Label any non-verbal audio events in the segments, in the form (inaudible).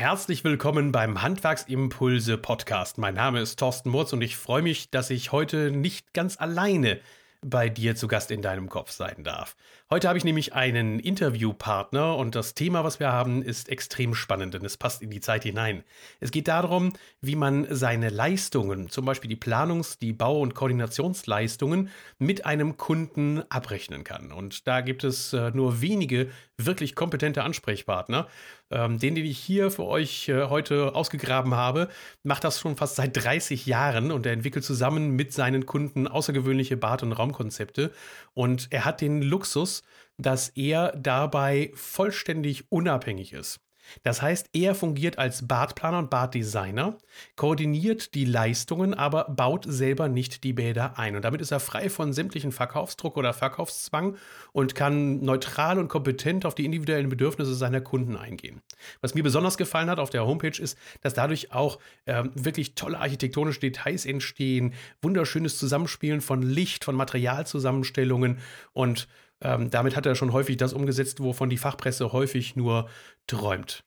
Herzlich willkommen beim Handwerksimpulse Podcast. Mein Name ist Thorsten Murz und ich freue mich, dass ich heute nicht ganz alleine bei dir zu Gast in deinem Kopf sein darf. Heute habe ich nämlich einen Interviewpartner und das Thema, was wir haben, ist extrem spannend, denn es passt in die Zeit hinein. Es geht darum, wie man seine Leistungen, zum Beispiel die Planungs-, die Bau- und Koordinationsleistungen mit einem Kunden abrechnen kann. Und da gibt es äh, nur wenige wirklich kompetente Ansprechpartner. Ähm, den, den ich hier für euch äh, heute ausgegraben habe, macht das schon fast seit 30 Jahren und er entwickelt zusammen mit seinen Kunden außergewöhnliche Bad- und Raumkonzepte. Und er hat den Luxus, dass er dabei vollständig unabhängig ist. Das heißt, er fungiert als Badplaner und Baddesigner, koordiniert die Leistungen, aber baut selber nicht die Bäder ein. Und damit ist er frei von sämtlichen Verkaufsdruck oder Verkaufszwang und kann neutral und kompetent auf die individuellen Bedürfnisse seiner Kunden eingehen. Was mir besonders gefallen hat auf der Homepage ist, dass dadurch auch äh, wirklich tolle architektonische Details entstehen, wunderschönes Zusammenspielen von Licht, von Materialzusammenstellungen und ähm, damit hat er schon häufig das umgesetzt, wovon die Fachpresse häufig nur träumt.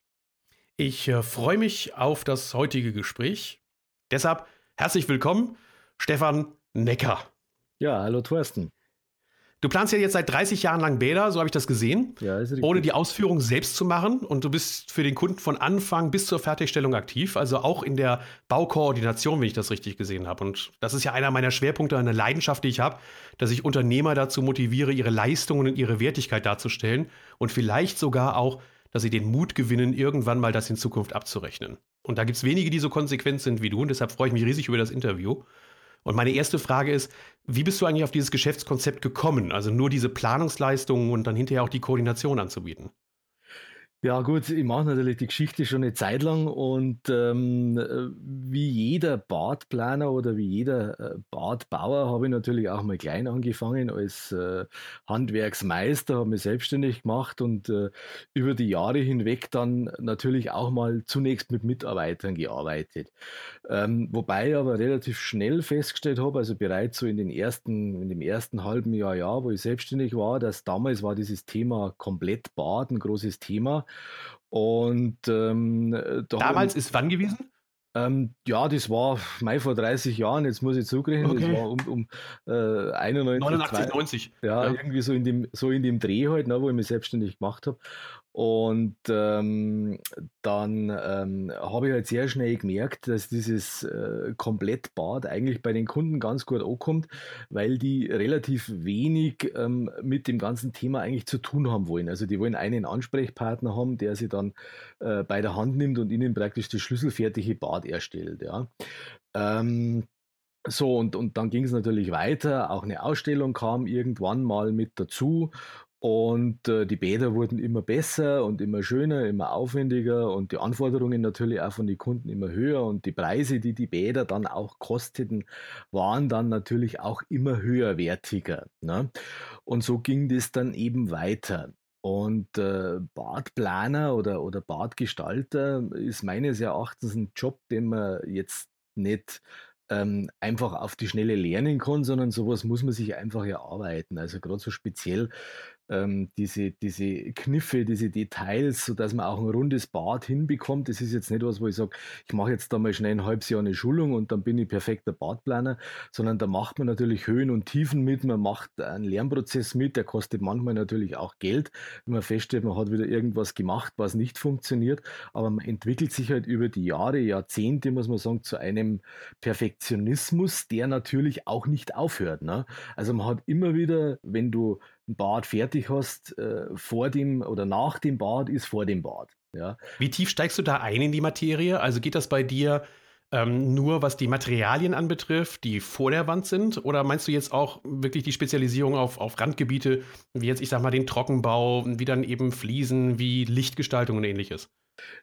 Ich äh, freue mich auf das heutige Gespräch. Deshalb herzlich willkommen, Stefan Necker. Ja, hallo Thorsten. Du planst ja jetzt seit 30 Jahren lang Bäder, so habe ich das gesehen, ja, ist ohne die Ausführung selbst zu machen. Und du bist für den Kunden von Anfang bis zur Fertigstellung aktiv, also auch in der Baukoordination, wenn ich das richtig gesehen habe. Und das ist ja einer meiner Schwerpunkte, eine Leidenschaft, die ich habe, dass ich Unternehmer dazu motiviere, ihre Leistungen und ihre Wertigkeit darzustellen und vielleicht sogar auch, dass sie den Mut gewinnen, irgendwann mal das in Zukunft abzurechnen. Und da gibt es wenige, die so konsequent sind wie du. Und deshalb freue ich mich riesig über das Interview. Und meine erste Frage ist, wie bist du eigentlich auf dieses Geschäftskonzept gekommen? Also nur diese Planungsleistungen und dann hinterher auch die Koordination anzubieten? Ja gut, ich mache natürlich die Geschichte schon eine Zeit lang und ähm, wie jeder Badplaner oder wie jeder äh, Badbauer habe ich natürlich auch mal klein angefangen als äh, Handwerksmeister, habe mich selbstständig gemacht und äh, über die Jahre hinweg dann natürlich auch mal zunächst mit Mitarbeitern gearbeitet. Ähm, wobei ich aber relativ schnell festgestellt habe, also bereits so in den ersten, in dem ersten halben Jahr, Jahr, wo ich selbstständig war, dass damals war dieses Thema komplett Bad ein großes Thema und ähm, da damals ist wann gewesen? Ähm, ja, das war Mai vor 30 Jahren, jetzt muss ich zurückrechnen, okay. das war um, um äh, 91, 89, 2, 90. Ja, ja, irgendwie so in dem, so in dem Dreh halt, ne, wo ich mich selbstständig gemacht habe. Und ähm, dann ähm, habe ich halt sehr schnell gemerkt, dass dieses äh, Komplettbad eigentlich bei den Kunden ganz gut ankommt, weil die relativ wenig ähm, mit dem ganzen Thema eigentlich zu tun haben wollen. Also die wollen einen Ansprechpartner haben, der sie dann äh, bei der Hand nimmt und ihnen praktisch das schlüsselfertige Bad erstellt. Ja. Ähm, so, und, und dann ging es natürlich weiter. Auch eine Ausstellung kam irgendwann mal mit dazu. Und äh, die Bäder wurden immer besser und immer schöner, immer aufwendiger und die Anforderungen natürlich auch von den Kunden immer höher und die Preise, die die Bäder dann auch kosteten, waren dann natürlich auch immer höherwertiger. Ne? Und so ging das dann eben weiter. Und äh, Badplaner oder, oder Badgestalter ist meines Erachtens ein Job, den man jetzt nicht ähm, einfach auf die Schnelle lernen kann, sondern sowas muss man sich einfach erarbeiten. Also gerade so speziell ähm, diese, diese Kniffe, diese Details, sodass man auch ein rundes Bad hinbekommt. Das ist jetzt nicht was, wo ich sage, ich mache jetzt da mal schnell ein halbes Jahr eine Schulung und dann bin ich perfekter Badplaner, sondern da macht man natürlich Höhen und Tiefen mit, man macht einen Lernprozess mit, der kostet manchmal natürlich auch Geld, wenn man feststellt, man hat wieder irgendwas gemacht, was nicht funktioniert, aber man entwickelt sich halt über die Jahre, Jahrzehnte, muss man sagen, zu einem Perfektionismus, der natürlich auch nicht aufhört. Ne? Also man hat immer wieder, wenn du Bad fertig hast, äh, vor dem oder nach dem Bad ist vor dem Bad. Ja. Wie tief steigst du da ein in die Materie? Also geht das bei dir ähm, nur, was die Materialien anbetrifft, die vor der Wand sind? Oder meinst du jetzt auch wirklich die Spezialisierung auf, auf Randgebiete, wie jetzt, ich sag mal, den Trockenbau, wie dann eben Fliesen, wie Lichtgestaltung und ähnliches?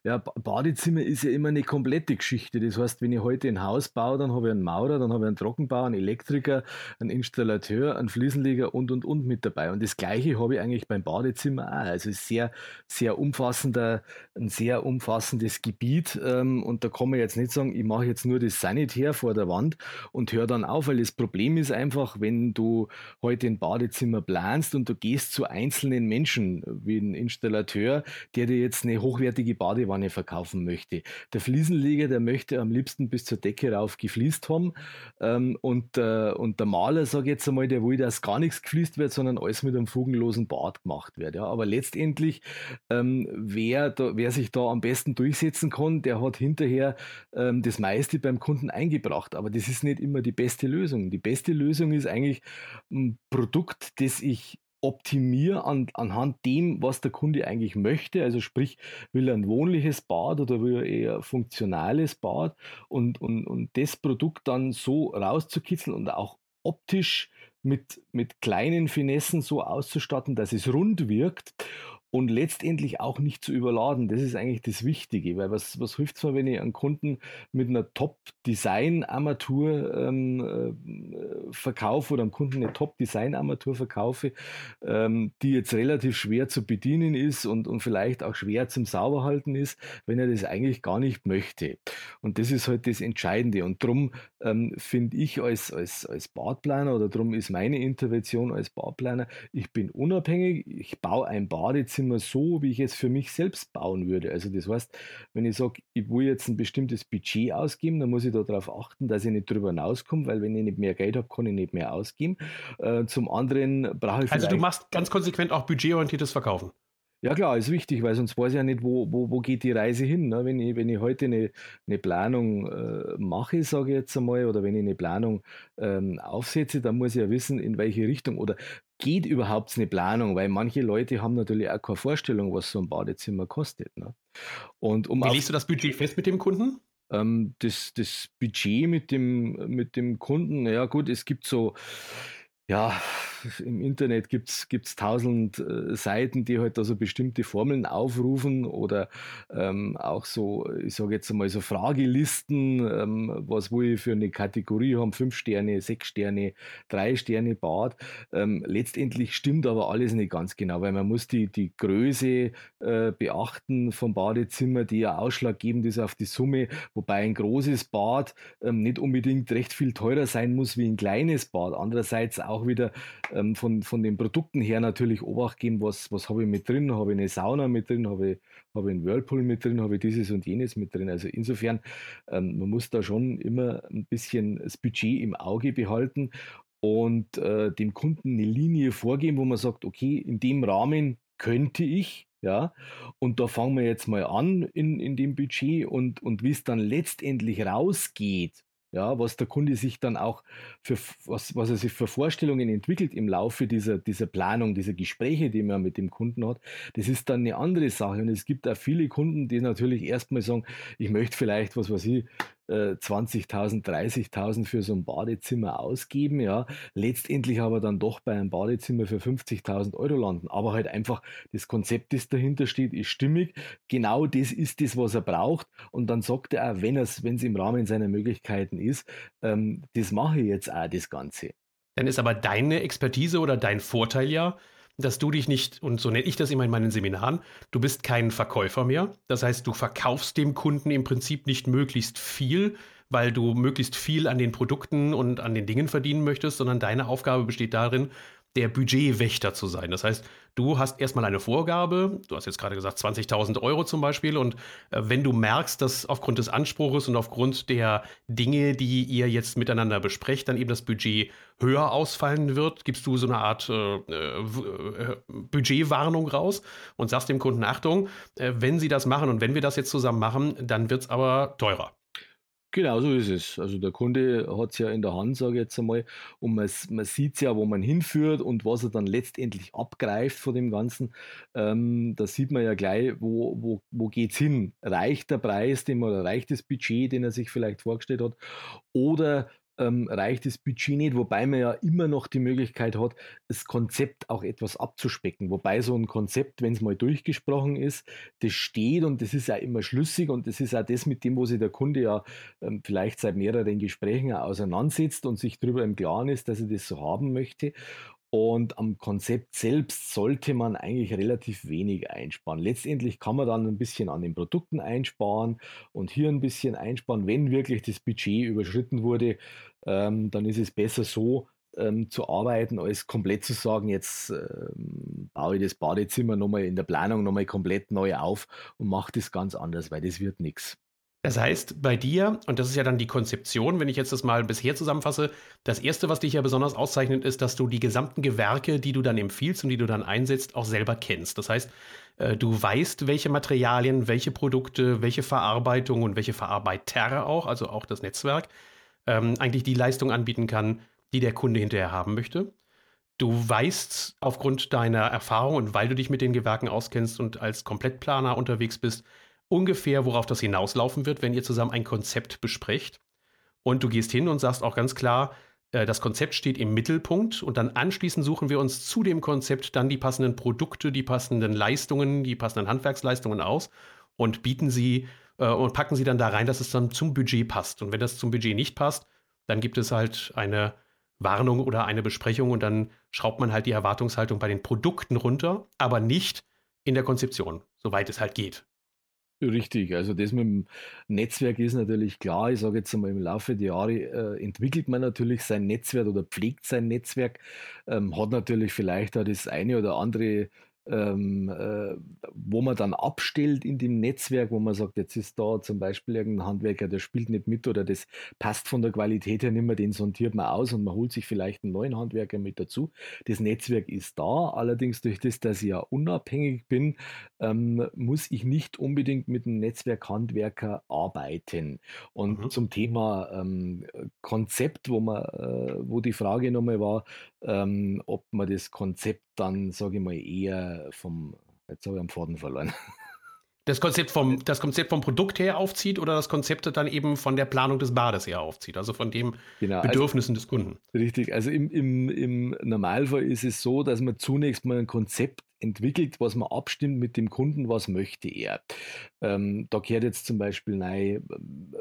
Ja, Badezimmer ist ja immer eine komplette Geschichte. Das heißt, wenn ich heute ein Haus baue, dann habe ich einen Maurer, dann habe ich einen Trockenbauer, einen Elektriker, einen Installateur, einen Fliesenleger und und und mit dabei. Und das Gleiche habe ich eigentlich beim Badezimmer auch. Also sehr, sehr umfassender, ein sehr umfassendes Gebiet. Ähm, und da kann man jetzt nicht sagen, ich mache jetzt nur das Sanitär vor der Wand und höre dann auf, weil das Problem ist einfach, wenn du heute ein Badezimmer planst und du gehst zu einzelnen Menschen, wie ein Installateur, der dir jetzt eine hochwertige Badewanne verkaufen möchte. Der Fliesenleger, der möchte am liebsten bis zur Decke rauf gefliest haben. Ähm, und, äh, und der Maler, sage jetzt einmal, der will, dass gar nichts gefliest wird, sondern alles mit einem fugenlosen Bad gemacht wird. Ja. Aber letztendlich, ähm, wer, da, wer sich da am besten durchsetzen kann, der hat hinterher ähm, das meiste beim Kunden eingebracht. Aber das ist nicht immer die beste Lösung. Die beste Lösung ist eigentlich ein Produkt, das ich optimiere an, anhand dem, was der Kunde eigentlich möchte. Also sprich, will er ein wohnliches Bad oder will er eher ein funktionales Bad und, und, und das Produkt dann so rauszukitzeln und auch optisch mit, mit kleinen Finessen so auszustatten, dass es rund wirkt und letztendlich auch nicht zu überladen. Das ist eigentlich das Wichtige, weil was, was hilft es mir, wenn ich einen Kunden mit einer Top-Design-Armatur ähm, äh, verkaufe oder einem Kunden eine Top-Design-Armatur verkaufe, ähm, die jetzt relativ schwer zu bedienen ist und, und vielleicht auch schwer zum Sauberhalten ist, wenn er das eigentlich gar nicht möchte. Und das ist halt das Entscheidende. Und darum ähm, finde ich als, als, als Badplaner oder darum ist meine Intervention als Badplaner, ich bin unabhängig, ich baue ein Badezimmer Badezimmer so, wie ich es für mich selbst bauen würde. Also das heißt, wenn ich sage, ich will jetzt ein bestimmtes Budget ausgeben, dann muss ich darauf achten, dass ich nicht drüber hinauskomme, weil wenn ich nicht mehr Geld habe, kann ich nicht mehr ausgeben. Äh, zum anderen brauche ich Also du machst ganz konsequent auch budgetorientiertes Verkaufen. Ja klar, ist wichtig, weil sonst weiß ich ja nicht, wo, wo, wo geht die Reise hin. Ne? Wenn, ich, wenn ich heute eine, eine Planung äh, mache, sage ich jetzt einmal, oder wenn ich eine Planung ähm, aufsetze, dann muss ich ja wissen, in welche Richtung oder geht überhaupt eine Planung, weil manche Leute haben natürlich auch keine Vorstellung, was so ein Badezimmer kostet. Ne? Und um Wie legst du das Budget fest mit dem Kunden? Ähm, das, das Budget mit dem, mit dem Kunden, ja gut, es gibt so ja, (laughs) im Internet gibt es tausend äh, Seiten, die halt da so bestimmte Formeln aufrufen oder ähm, auch so, ich sage jetzt einmal so Fragelisten, ähm, was wo ich für eine Kategorie haben, fünf Sterne, sechs Sterne, drei Sterne Bad. Ähm, letztendlich stimmt aber alles nicht ganz genau, weil man muss die, die Größe äh, beachten vom Badezimmer, die ja ausschlaggebend ist auf die Summe, wobei ein großes Bad ähm, nicht unbedingt recht viel teurer sein muss wie ein kleines Bad. Andererseits auch auch wieder ähm, von, von den Produkten her natürlich Obacht geben, was, was habe ich mit drin, habe ich eine Sauna mit drin, habe ich, habe ich einen Whirlpool mit drin, habe ich dieses und jenes mit drin. Also insofern, ähm, man muss da schon immer ein bisschen das Budget im Auge behalten und äh, dem Kunden eine Linie vorgeben, wo man sagt, okay, in dem Rahmen könnte ich, ja, und da fangen wir jetzt mal an in, in dem Budget und, und wie es dann letztendlich rausgeht, ja, was der Kunde sich dann auch für, was, was er sich für Vorstellungen entwickelt im Laufe dieser, dieser Planung, dieser Gespräche, die man mit dem Kunden hat, das ist dann eine andere Sache. Und es gibt auch viele Kunden, die natürlich erstmal sagen, ich möchte vielleicht, was weiß ich, 20.000, äh, 30.000 für so ein Badezimmer ausgeben, ja, letztendlich aber dann doch bei einem Badezimmer für 50.000 Euro landen. Aber halt einfach das Konzept, das dahinter steht, ist stimmig. Genau das ist das, was er braucht. Und dann sagt er auch, wenn es wenn es im Rahmen seiner Möglichkeiten ist, ähm, das mache ich jetzt auch, das Ganze. Dann ist aber deine Expertise oder dein Vorteil ja, dass du dich nicht, und so nenne ich das immer in meinen Seminaren, du bist kein Verkäufer mehr. Das heißt, du verkaufst dem Kunden im Prinzip nicht möglichst viel, weil du möglichst viel an den Produkten und an den Dingen verdienen möchtest, sondern deine Aufgabe besteht darin, der Budgetwächter zu sein. Das heißt, du hast erstmal eine Vorgabe, du hast jetzt gerade gesagt 20.000 Euro zum Beispiel, und äh, wenn du merkst, dass aufgrund des Anspruches und aufgrund der Dinge, die ihr jetzt miteinander besprecht, dann eben das Budget höher ausfallen wird, gibst du so eine Art äh, äh, Budgetwarnung raus und sagst dem Kunden, Achtung, äh, wenn sie das machen und wenn wir das jetzt zusammen machen, dann wird es aber teurer. Genau so ist es. Also der Kunde hat es ja in der Hand, sage ich jetzt einmal, und man, man sieht ja, wo man hinführt und was er dann letztendlich abgreift von dem Ganzen. Ähm, da sieht man ja gleich, wo, wo, wo geht es hin? Reicht der Preis, dem oder reicht das Budget, den er sich vielleicht vorgestellt hat? Oder ähm, reicht das Budget nicht, wobei man ja immer noch die Möglichkeit hat, das Konzept auch etwas abzuspecken. Wobei so ein Konzept, wenn es mal durchgesprochen ist, das steht und das ist ja immer schlüssig und das ist auch das, mit dem, wo sich der Kunde ja ähm, vielleicht seit mehreren Gesprächen auseinandersetzt und sich darüber im Klaren ist, dass er das so haben möchte. Und am Konzept selbst sollte man eigentlich relativ wenig einsparen. Letztendlich kann man dann ein bisschen an den Produkten einsparen und hier ein bisschen einsparen, wenn wirklich das Budget überschritten wurde ähm, dann ist es besser so, ähm, zu arbeiten, als komplett zu sagen, jetzt ähm, baue ich das Badezimmer nochmal in der Planung nochmal komplett neu auf und mache das ganz anders, weil das wird nichts. Das heißt, bei dir, und das ist ja dann die Konzeption, wenn ich jetzt das mal bisher zusammenfasse, das Erste, was dich ja besonders auszeichnet, ist, dass du die gesamten Gewerke, die du dann empfiehlst und die du dann einsetzt, auch selber kennst. Das heißt, äh, du weißt, welche Materialien, welche Produkte, welche Verarbeitung und welche Verarbeiter auch, also auch das Netzwerk, ähm, eigentlich die Leistung anbieten kann, die der Kunde hinterher haben möchte. Du weißt aufgrund deiner Erfahrung und weil du dich mit den Gewerken auskennst und als Komplettplaner unterwegs bist, ungefähr, worauf das hinauslaufen wird, wenn ihr zusammen ein Konzept besprecht. Und du gehst hin und sagst auch ganz klar, äh, das Konzept steht im Mittelpunkt und dann anschließend suchen wir uns zu dem Konzept dann die passenden Produkte, die passenden Leistungen, die passenden Handwerksleistungen aus und bieten sie äh, und packen sie dann da rein, dass es dann zum Budget passt. Und wenn das zum Budget nicht passt, dann gibt es halt eine Warnung oder eine Besprechung und dann schraubt man halt die Erwartungshaltung bei den Produkten runter, aber nicht in der Konzeption, soweit es halt geht. Richtig, also das mit dem Netzwerk ist natürlich klar. Ich sage jetzt einmal, im Laufe der Jahre äh, entwickelt man natürlich sein Netzwerk oder pflegt sein Netzwerk, ähm, hat natürlich vielleicht auch das eine oder andere ähm, äh, wo man dann abstellt in dem Netzwerk, wo man sagt, jetzt ist da zum Beispiel irgendein Handwerker, der spielt nicht mit oder das passt von der Qualität her nicht mehr, den sondiert man aus und man holt sich vielleicht einen neuen Handwerker mit dazu. Das Netzwerk ist da, allerdings durch das, dass ich ja unabhängig bin, ähm, muss ich nicht unbedingt mit einem Netzwerkhandwerker arbeiten. Und mhm. zum Thema ähm, Konzept, wo man, äh, wo die Frage nochmal war, ähm, ob man das Konzept dann, sage ich mal, eher vom, jetzt habe ich am Faden verloren. Das Konzept, vom, das Konzept vom Produkt her aufzieht oder das Konzept dann eben von der Planung des Bades her aufzieht, also von den genau, also Bedürfnissen also, des Kunden. Richtig, also im, im, im Normalfall ist es so, dass man zunächst mal ein Konzept entwickelt, was man abstimmt mit dem Kunden, was möchte er. Ähm, da gehört jetzt zum Beispiel rein,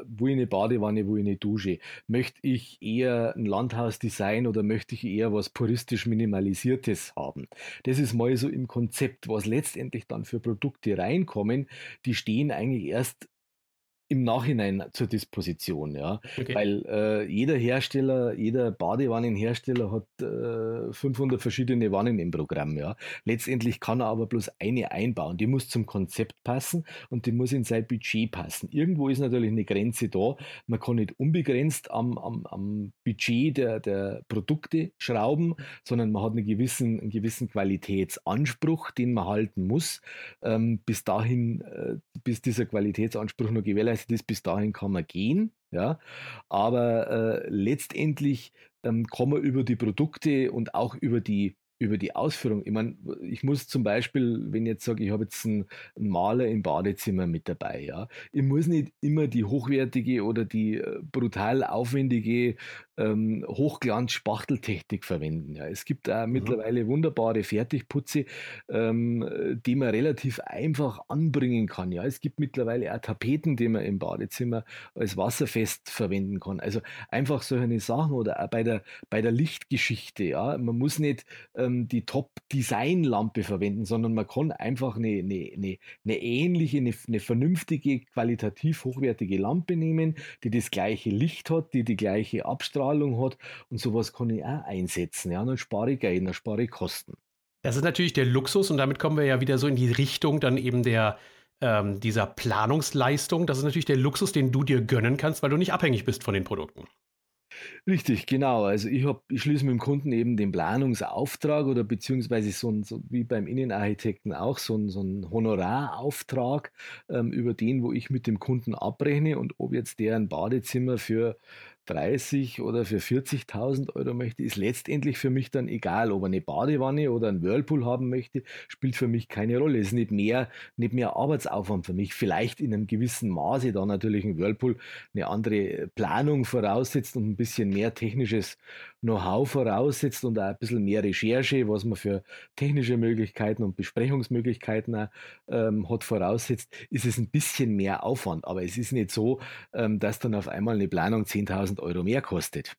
wo ich eine Badewanne, wo ich eine Dusche. Möchte ich eher ein Landhausdesign oder möchte ich eher was puristisch Minimalisiertes haben? Das ist mal so im Konzept, was letztendlich dann für Produkte reinkommen, die stehen eigentlich erst im Nachhinein zur Disposition, ja. Okay. Weil äh, jeder Hersteller, jeder Badewannenhersteller hat äh, 500 verschiedene Wannen im Programm, ja. Letztendlich kann er aber bloß eine einbauen. Die muss zum Konzept passen und die muss in sein Budget passen. Irgendwo ist natürlich eine Grenze da. Man kann nicht unbegrenzt am, am, am Budget der, der Produkte schrauben, sondern man hat einen gewissen, einen gewissen Qualitätsanspruch, den man halten muss. Ähm, bis dahin, äh, bis dieser Qualitätsanspruch nur gewährleistet gewährleistet ist, bis dahin kann man gehen. Ja, aber äh, letztendlich ähm, kann man über die Produkte und auch über die über die Ausführung. Ich meine, ich muss zum Beispiel, wenn ich jetzt sage, ich habe jetzt einen, Maler im Badezimmer mit dabei, ja, ich muss nicht immer die hochwertige oder die äh, brutal aufwendige ähm, Hochglanz-Spachteltechnik verwenden. Ja. Es gibt auch mhm. mittlerweile wunderbare Fertigputze, ähm, die man relativ einfach anbringen kann. Ja. Es gibt mittlerweile auch Tapeten, die man im Badezimmer als wasserfest verwenden kann. Also einfach solche Sachen oder auch bei der, bei der Lichtgeschichte. Ja. Man muss nicht ähm, die Top-Design-Lampe verwenden, sondern man kann einfach eine, eine, eine, eine ähnliche, eine, eine vernünftige, qualitativ hochwertige Lampe nehmen, die das gleiche Licht hat, die die gleiche Abstrahlung hat und sowas kann ich auch einsetzen. Ja, dann spare ich Geld, dann spare ich Kosten. Das ist natürlich der Luxus und damit kommen wir ja wieder so in die Richtung dann eben der ähm, dieser Planungsleistung. Das ist natürlich der Luxus, den du dir gönnen kannst, weil du nicht abhängig bist von den Produkten. Richtig, genau. Also ich, ich schließe mit dem Kunden eben den Planungsauftrag oder beziehungsweise so, ein, so wie beim Innenarchitekten auch so ein, so ein Honorarauftrag, ähm, über den, wo ich mit dem Kunden abrechne und ob jetzt der ein Badezimmer für 30 oder für 40.000 Euro möchte, ist letztendlich für mich dann egal, ob er eine Badewanne oder einen Whirlpool haben möchte, spielt für mich keine Rolle. Es ist nicht mehr, nicht mehr Arbeitsaufwand für mich. Vielleicht in einem gewissen Maße, da natürlich ein Whirlpool eine andere Planung voraussetzt und ein bisschen mehr technisches Know-how voraussetzt und auch ein bisschen mehr Recherche, was man für technische Möglichkeiten und Besprechungsmöglichkeiten auch, ähm, hat voraussetzt, ist es ein bisschen mehr Aufwand. Aber es ist nicht so, ähm, dass dann auf einmal eine Planung 10.000 Euro mehr kostet.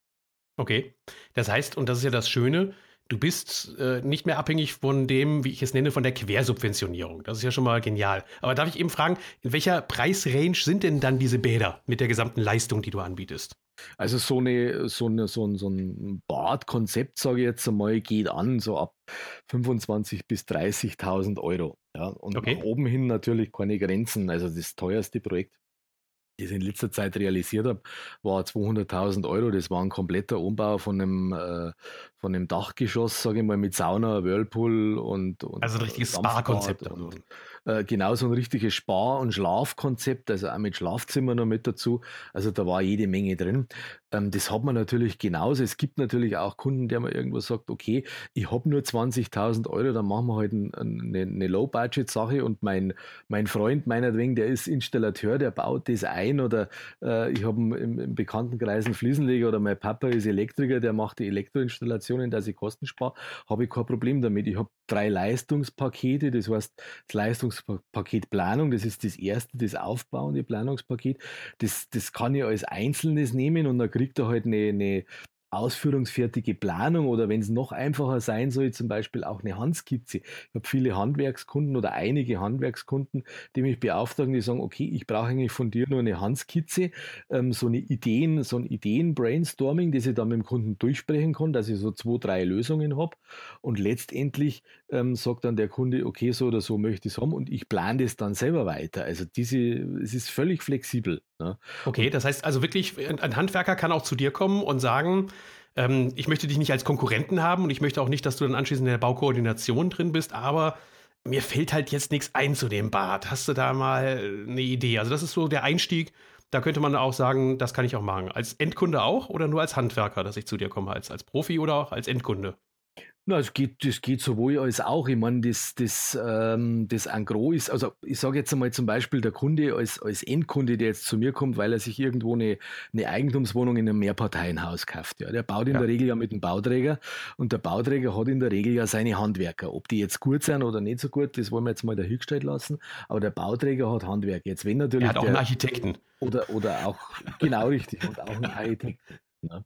Okay, das heißt, und das ist ja das Schöne, du bist äh, nicht mehr abhängig von dem, wie ich es nenne, von der Quersubventionierung. Das ist ja schon mal genial. Aber darf ich eben fragen, in welcher Preisrange sind denn dann diese Bäder mit der gesamten Leistung, die du anbietest? Also so, eine, so, eine, so ein, so ein Badkonzept, sage ich jetzt einmal, geht an, so ab 25.000 bis 30.000 Euro. Ja, und okay. nach oben hin natürlich keine Grenzen. Also das teuerste Projekt das ich in letzter Zeit realisiert habe, war 200.000 Euro. Das war ein kompletter Umbau von einem, äh, von einem Dachgeschoss, sage ich mal, mit Sauna, Whirlpool und. und also ein richtiges Spa-Konzept. Äh, genau so ein richtiges Spar- und Schlafkonzept, also auch mit Schlafzimmer noch mit dazu. Also da war jede Menge drin. Ähm, das hat man natürlich genauso. Es gibt natürlich auch Kunden, der mir irgendwo sagt, okay, ich habe nur 20.000 Euro, dann machen wir halt ein, eine, eine Low-Budget-Sache und mein, mein Freund meinetwegen, der ist Installateur, der baut das ein oder äh, ich habe im, im Bekanntenkreis einen Fliesenleger oder mein Papa ist Elektriker, der macht die Elektroinstallationen, dass ich Kosten spare, habe ich kein Problem damit. Ich habe drei Leistungspakete, das heißt das Leistungspaket Planung, das ist das erste, das aufbauende Planungspaket. Das, das kann ich als einzelnes nehmen und dann kriegt er halt eine, eine ausführungsfertige Planung oder wenn es noch einfacher sein soll, zum Beispiel auch eine Handskizze. Ich habe viele Handwerkskunden oder einige Handwerkskunden, die mich beauftragen, die sagen, okay, ich brauche eigentlich von dir nur eine Handskizze, ähm, so eine Ideen, so ein Ideen-Brainstorming, das ich dann mit dem Kunden durchsprechen kann, dass ich so zwei, drei Lösungen habe und letztendlich ähm, sagt dann der Kunde, okay, so oder so möchte ich es haben und ich plane das dann selber weiter. Also diese, es ist völlig flexibel. Ne? Okay, das heißt also wirklich, ein Handwerker kann auch zu dir kommen und sagen, ähm, ich möchte dich nicht als Konkurrenten haben und ich möchte auch nicht, dass du dann anschließend in der Baukoordination drin bist, aber mir fällt halt jetzt nichts ein zu dem Bad. Hast du da mal eine Idee? Also das ist so der Einstieg. Da könnte man auch sagen, das kann ich auch machen. Als Endkunde auch oder nur als Handwerker, dass ich zu dir komme, als, als Profi oder auch als Endkunde? Na, es geht, das geht sowohl als auch. Ich meine, das, das, ähm, das Angro ist, also ich sage jetzt einmal zum Beispiel der Kunde als, als Endkunde, der jetzt zu mir kommt, weil er sich irgendwo eine, eine Eigentumswohnung in einem Mehrparteienhaus kauft. Ja. Der baut in ja. der Regel ja mit dem Bauträger und der Bauträger hat in der Regel ja seine Handwerker. Ob die jetzt gut sind oder nicht so gut, das wollen wir jetzt mal dahingestellt lassen. Aber der Bauträger hat Handwerk. Jetzt, wenn natürlich. Er hat auch der, einen Architekten. Oder, oder auch, genau richtig, und auch einen Architekten. Ja.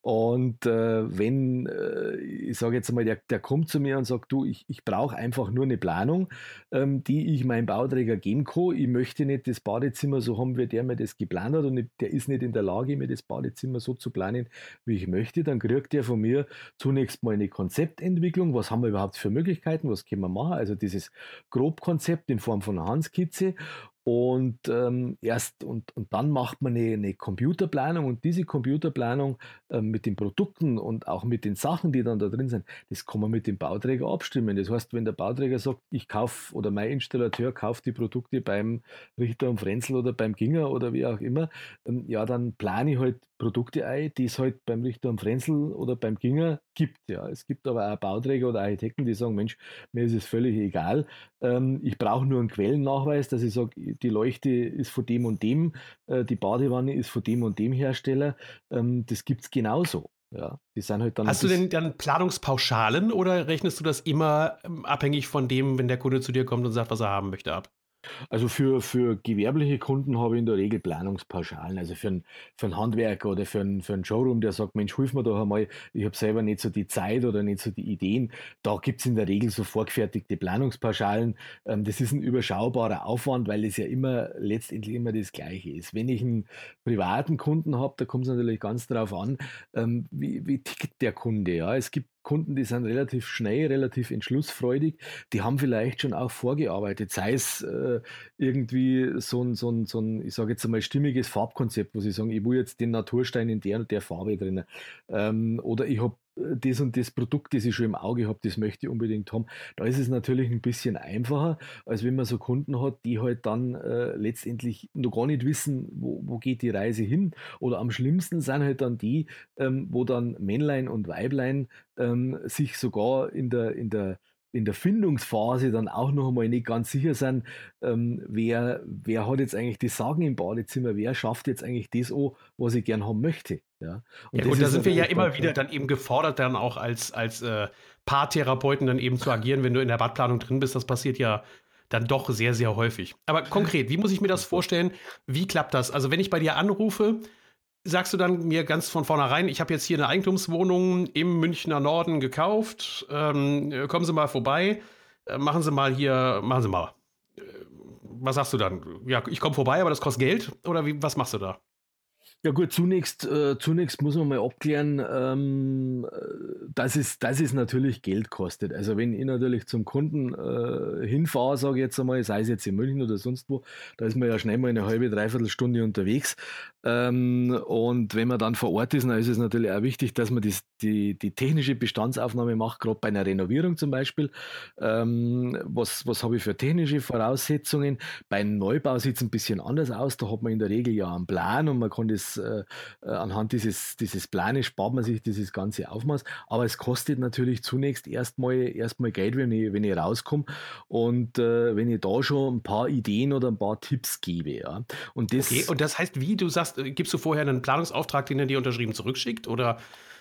Und äh, wenn, äh, ich sage jetzt mal, der, der kommt zu mir und sagt, du, ich, ich brauche einfach nur eine Planung, ähm, die ich meinem Bauträger geben kann. Ich möchte nicht das Badezimmer so haben, wie der mir das geplant hat und der ist nicht in der Lage, mir das Badezimmer so zu planen, wie ich möchte, dann kriegt der von mir zunächst mal eine Konzeptentwicklung. Was haben wir überhaupt für Möglichkeiten? Was können wir machen? Also dieses Grobkonzept in Form von einer Handskizze und ähm, erst und, und dann macht man eine, eine Computerplanung und diese Computerplanung äh, mit den Produkten und auch mit den Sachen, die dann da drin sind, das kann man mit dem Bauträger abstimmen. Das heißt, wenn der Bauträger sagt, ich kaufe oder mein Installateur kauft die Produkte beim Richter und Frenzel oder beim Ginger oder wie auch immer, ähm, ja, dann plane ich halt Produkte ein, die es halt beim Richter und Frenzel oder beim Ginger gibt. Ja. Es gibt aber auch Bauträger oder Architekten, die sagen, Mensch, mir ist es völlig egal. Ähm, ich brauche nur einen Quellennachweis, dass ich sage, die Leuchte ist von dem und dem, äh, die Badewanne ist von dem und dem Hersteller. Ähm, das gibt es genauso. Ja, die sind halt dann Hast du denn dann Planungspauschalen oder rechnest du das immer ähm, abhängig von dem, wenn der Kunde zu dir kommt und sagt, was er haben möchte, ab? Also für, für gewerbliche Kunden habe ich in der Regel Planungspauschalen. Also für einen, für einen Handwerker oder für einen, für einen Showroom, der sagt, Mensch, hilf mir doch einmal, ich habe selber nicht so die Zeit oder nicht so die Ideen. Da gibt es in der Regel so vorgefertigte Planungspauschalen. Ähm, das ist ein überschaubarer Aufwand, weil es ja immer letztendlich immer das Gleiche ist. Wenn ich einen privaten Kunden habe, da kommt es natürlich ganz darauf an, ähm, wie, wie tickt der Kunde. Ja? Es gibt Kunden, die sind relativ schnell, relativ entschlussfreudig, die haben vielleicht schon auch vorgearbeitet, sei es äh, irgendwie so ein, so ein, so ein, ich sage jetzt einmal, stimmiges Farbkonzept, wo sie sagen, ich will jetzt den Naturstein in der und der Farbe drin. Ähm, oder ich habe das und das Produkt, das ich schon im Auge habe, das möchte ich unbedingt haben. Da ist es natürlich ein bisschen einfacher, als wenn man so Kunden hat, die halt dann äh, letztendlich noch gar nicht wissen, wo, wo geht die Reise hin. Oder am schlimmsten sind halt dann die, ähm, wo dann Männlein und Weiblein ähm, sich sogar in der, in der in der Findungsphase dann auch noch einmal nicht ganz sicher sind, ähm, wer, wer hat jetzt eigentlich die Sagen im Badezimmer, wer schafft jetzt eigentlich das an, was ich gern haben möchte. Ja, und, ja, und da sind wir ja immer wieder dann eben gefordert, dann auch als, als äh, Paartherapeuten dann eben zu agieren, wenn du in der Badplanung drin bist. Das passiert ja dann doch sehr, sehr häufig. Aber konkret, wie muss ich mir das vorstellen? Wie klappt das? Also, wenn ich bei dir anrufe, sagst du dann mir ganz von vornherein, ich habe jetzt hier eine Eigentumswohnung im Münchner Norden gekauft, ähm, kommen Sie mal vorbei, äh, machen Sie mal hier, machen Sie mal. Äh, was sagst du dann? Ja, ich komme vorbei, aber das kostet Geld? Oder wie, was machst du da? Ja gut, zunächst, äh, zunächst muss man mal abklären, ähm, dass, es, dass es natürlich Geld kostet. Also wenn ich natürlich zum Kunden äh, hinfahre, sage ich jetzt einmal, sei es jetzt in München oder sonst wo, da ist man ja schnell mal eine halbe, dreiviertel Stunde unterwegs. Ähm, und wenn man dann vor Ort ist, dann ist es natürlich auch wichtig, dass man das, die, die technische Bestandsaufnahme macht, gerade bei einer Renovierung zum Beispiel. Ähm, was, was habe ich für technische Voraussetzungen? Bei einem Neubau sieht es ein bisschen anders aus. Da hat man in der Regel ja einen Plan und man kann das äh, anhand dieses, dieses Planes spart man sich dieses ganze Aufmaß. Aber es kostet natürlich zunächst erstmal erstmal Geld, wenn ich, wenn ich rauskomme und äh, wenn ich da schon ein paar Ideen oder ein paar Tipps gebe. Ja. Und das, okay, und das heißt, wie du sagst, äh, gibst du vorher einen Planungsauftrag, den er dir unterschrieben zurückschickt? Oder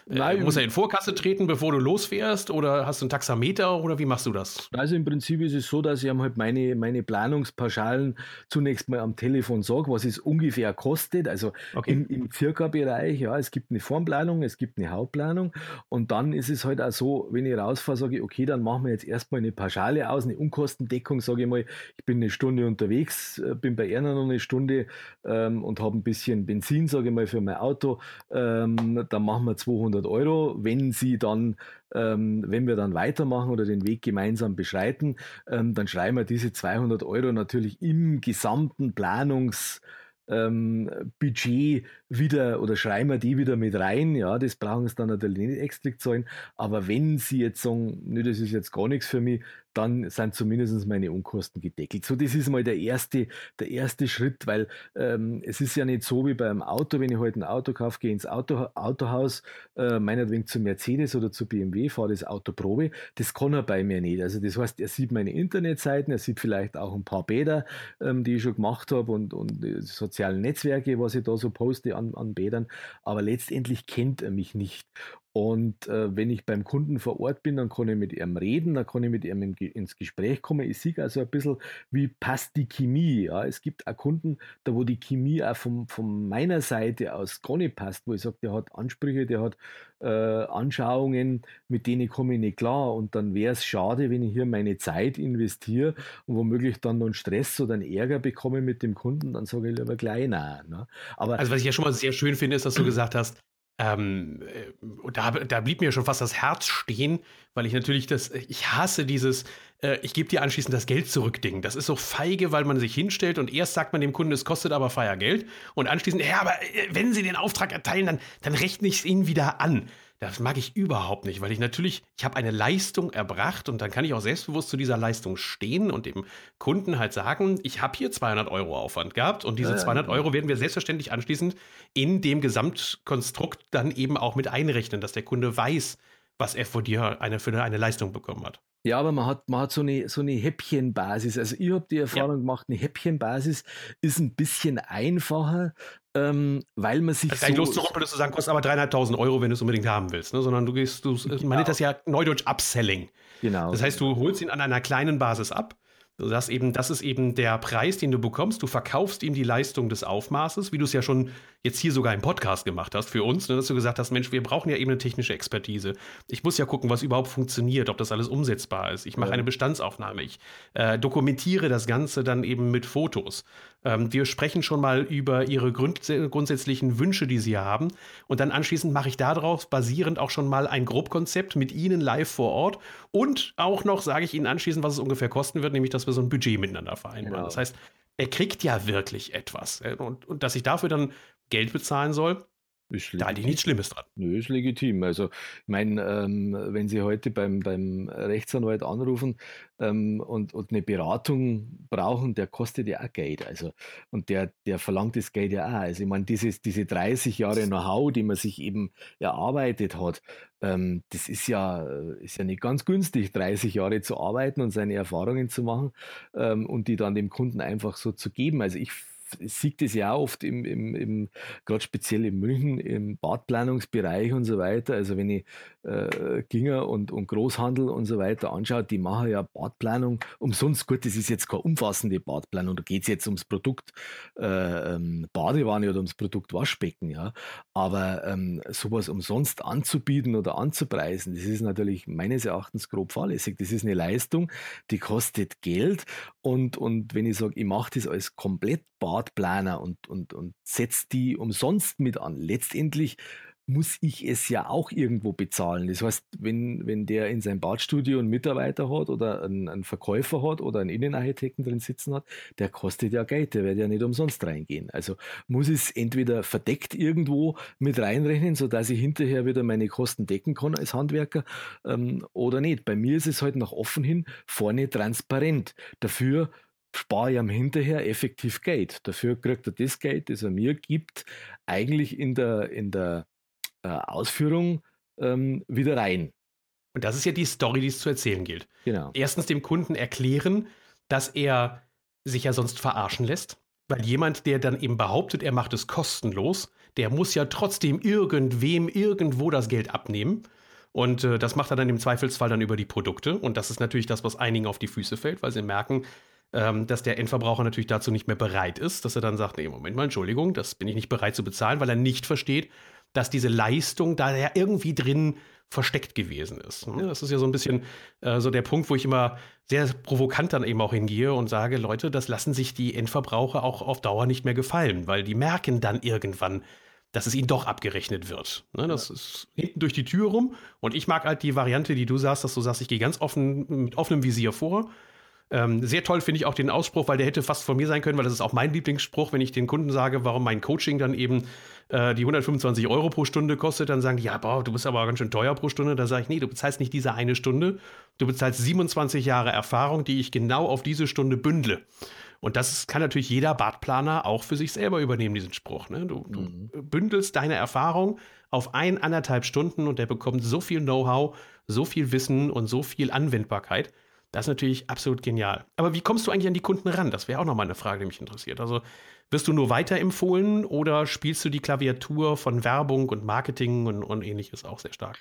äh, Nein, muss er in Vorkasse treten, bevor du losfährst? Oder hast du einen Taxameter oder wie machst du das? Also im Prinzip ist es so, dass ich halt meine, meine Planungspauschalen zunächst mal am Telefon sage, was es ungefähr kostet. Also okay. im, im Circa-Bereich, ja, es gibt eine Formplanung, es gibt eine Hauptplanung und dann ist es halt auch so, wenn ich rausfahre, sage ich, okay, dann machen wir jetzt erstmal eine Pauschale aus, eine Unkostendeckung, sage ich mal, ich bin eine Stunde unterwegs, äh, bin bei Erna noch eine Stunde ähm, und habe ein bisschen Benzin, sage ich mal, für mein Auto, ähm, dann machen wir 200 500 Euro. Wenn Sie dann, ähm, wenn wir dann weitermachen oder den Weg gemeinsam beschreiten, ähm, dann schreiben wir diese 200 Euro natürlich im gesamten Planungs- ähm, Budget wieder oder schreiben wir die wieder mit rein. Ja, das brauchen Sie dann natürlich nicht extra zahlen. Aber wenn Sie jetzt sagen, nö, das ist jetzt gar nichts für mich, dann sind zumindest meine Unkosten gedeckelt. So, das ist mal der erste, der erste Schritt, weil ähm, es ist ja nicht so wie beim Auto, wenn ich heute halt ein Auto kaufe, gehe ins Auto, Autohaus, äh, meinetwegen zu Mercedes oder zu BMW, fahre das Auto Probe. Das kann er bei mir nicht. Also das heißt, er sieht meine Internetseiten, er sieht vielleicht auch ein paar Bäder, ähm, die ich schon gemacht habe und, und sozialen Netzwerke, was ich da so poste an, an Bädern, aber letztendlich kennt er mich nicht. Und äh, wenn ich beim Kunden vor Ort bin, dann kann ich mit ihm reden, dann kann ich mit ihm ins Gespräch kommen. Ich sehe also ein bisschen, wie passt die Chemie. Ja? Es gibt auch Kunden, da wo die Chemie auch vom, von meiner Seite aus gar nicht passt, wo ich sage, der hat Ansprüche, der hat äh, Anschauungen, mit denen komme ich nicht klar. Und dann wäre es schade, wenn ich hier meine Zeit investiere und womöglich dann noch einen Stress oder einen Ärger bekomme mit dem Kunden, dann sage ich lieber gleich nein. Ne? Aber also was ich ja schon mal sehr schön finde, ist, dass du (clears throat) gesagt hast, ähm, äh, da, da blieb mir schon fast das Herz stehen, weil ich natürlich das, ich hasse dieses, äh, ich gebe dir anschließend das Geld zurück Ding. Das ist so feige, weil man sich hinstellt und erst sagt man dem Kunden, es kostet aber Feiergeld und anschließend, ja, aber äh, wenn Sie den Auftrag erteilen, dann, dann rechne ich es Ihnen wieder an. Das mag ich überhaupt nicht, weil ich natürlich, ich habe eine Leistung erbracht und dann kann ich auch selbstbewusst zu dieser Leistung stehen und dem Kunden halt sagen, ich habe hier 200 Euro Aufwand gehabt und diese 200 Euro werden wir selbstverständlich anschließend in dem Gesamtkonstrukt dann eben auch mit einrechnen, dass der Kunde weiß, was er von dir eine, für eine Leistung bekommen hat. Ja, aber man hat, man hat so, eine, so eine Häppchenbasis. Also ich habe die Erfahrung ja. gemacht, eine Häppchenbasis ist ein bisschen einfacher, ähm, weil man sich. Also so los zurück, würdest du sagen, kostet aber dreieinhalbtausend Euro, wenn du es unbedingt haben willst, ne? sondern du gehst, du, genau. man nennt das ja Neudeutsch Upselling. Genau. Das heißt, du holst ihn an einer kleinen Basis ab Sagst eben, das ist eben der Preis, den du bekommst. Du verkaufst ihm die Leistung des Aufmaßes, wie du es ja schon jetzt hier sogar im Podcast gemacht hast für uns, ne, dass du gesagt hast, Mensch, wir brauchen ja eben eine technische Expertise. Ich muss ja gucken, was überhaupt funktioniert, ob das alles umsetzbar ist. Ich mache ja. eine Bestandsaufnahme. Ich äh, dokumentiere das Ganze dann eben mit Fotos. Ähm, wir sprechen schon mal über ihre grund grundsätzlichen Wünsche, die sie haben. Und dann anschließend mache ich darauf basierend auch schon mal ein Grobkonzept mit ihnen live vor Ort. Und auch noch sage ich ihnen anschließend, was es ungefähr kosten wird, nämlich dass wir so ein Budget miteinander vereinbaren. Genau. Das heißt, er kriegt ja wirklich etwas. Und, und dass ich dafür dann Geld bezahlen soll, da hatte ich nichts Schlimmes dran. Nö, ist legitim. Also, ich meine, ähm, wenn Sie heute beim, beim Rechtsanwalt anrufen ähm, und, und eine Beratung brauchen, der kostet ja auch Geld. Also, und der, der verlangt das Geld ja auch. Also, ich meine, dieses, diese 30 Jahre Know-how, die man sich eben erarbeitet hat, ähm, das ist ja, ist ja nicht ganz günstig, 30 Jahre zu arbeiten und seine Erfahrungen zu machen ähm, und die dann dem Kunden einfach so zu geben. Also, ich sieht es ja oft im, im, im gerade speziell in München, im Badplanungsbereich und so weiter. Also wenn ich äh, Ginger und, und Großhandel und so weiter anschaue, die machen ja Badplanung umsonst. Gut, das ist jetzt keine umfassende Badplanung, da geht es jetzt ums Produkt äh, ähm, Badewanne oder ums Produkt Waschbecken, ja. Aber ähm, sowas umsonst anzubieten oder anzupreisen, das ist natürlich meines Erachtens grob fahrlässig. Das ist eine Leistung, die kostet Geld und, und wenn ich sage, ich mache das als komplett Badplaner und, und, und setze die umsonst mit an, letztendlich muss ich es ja auch irgendwo bezahlen. Das heißt, wenn, wenn der in seinem Badstudio einen Mitarbeiter hat oder einen, einen, Verkäufer hat oder einen Innenarchitekten drin sitzen hat, der kostet ja Geld, der wird ja nicht umsonst reingehen. Also muss es entweder verdeckt irgendwo mit reinrechnen, sodass ich hinterher wieder meine Kosten decken kann als Handwerker ähm, oder nicht. Bei mir ist es halt nach offen hin vorne transparent. Dafür spare ich am hinterher effektiv Geld. Dafür kriegt er das Geld, das er mir gibt, eigentlich in der, in der äh, Ausführung ähm, wieder rein. Und das ist ja die Story, die es zu erzählen gilt. Genau. Erstens dem Kunden erklären, dass er sich ja sonst verarschen lässt. Weil jemand, der dann eben behauptet, er macht es kostenlos, der muss ja trotzdem irgendwem irgendwo das Geld abnehmen. Und äh, das macht er dann im Zweifelsfall dann über die Produkte. Und das ist natürlich das, was einigen auf die Füße fällt, weil sie merken, ähm, dass der Endverbraucher natürlich dazu nicht mehr bereit ist, dass er dann sagt, nee, Moment mal, Entschuldigung, das bin ich nicht bereit zu bezahlen, weil er nicht versteht, dass diese Leistung da ja irgendwie drin versteckt gewesen ist. Ne? Das ist ja so ein bisschen äh, so der Punkt, wo ich immer sehr provokant dann eben auch hingehe und sage, Leute, das lassen sich die Endverbraucher auch auf Dauer nicht mehr gefallen, weil die merken dann irgendwann, dass es ihnen doch abgerechnet wird. Ne? Das ja. ist hinten durch die Tür rum und ich mag halt die Variante, die du sagst, dass du sagst, ich gehe ganz offen mit offenem Visier vor ähm, sehr toll finde ich auch den Ausspruch, weil der hätte fast von mir sein können, weil das ist auch mein Lieblingsspruch, wenn ich den Kunden sage, warum mein Coaching dann eben äh, die 125 Euro pro Stunde kostet, dann sagen die, ja, boah, du bist aber ganz schön teuer pro Stunde. Da sage ich, nee, du bezahlst nicht diese eine Stunde, du bezahlst 27 Jahre Erfahrung, die ich genau auf diese Stunde bündle. Und das kann natürlich jeder Badplaner auch für sich selber übernehmen, diesen Spruch. Ne? Du, mhm. du bündelst deine Erfahrung auf ein, anderthalb Stunden und der bekommt so viel Know-how, so viel Wissen und so viel Anwendbarkeit. Das ist natürlich absolut genial. Aber wie kommst du eigentlich an die Kunden ran? Das wäre auch nochmal eine Frage, die mich interessiert. Also wirst du nur weiterempfohlen oder spielst du die Klaviatur von Werbung und Marketing und, und ähnliches auch sehr stark?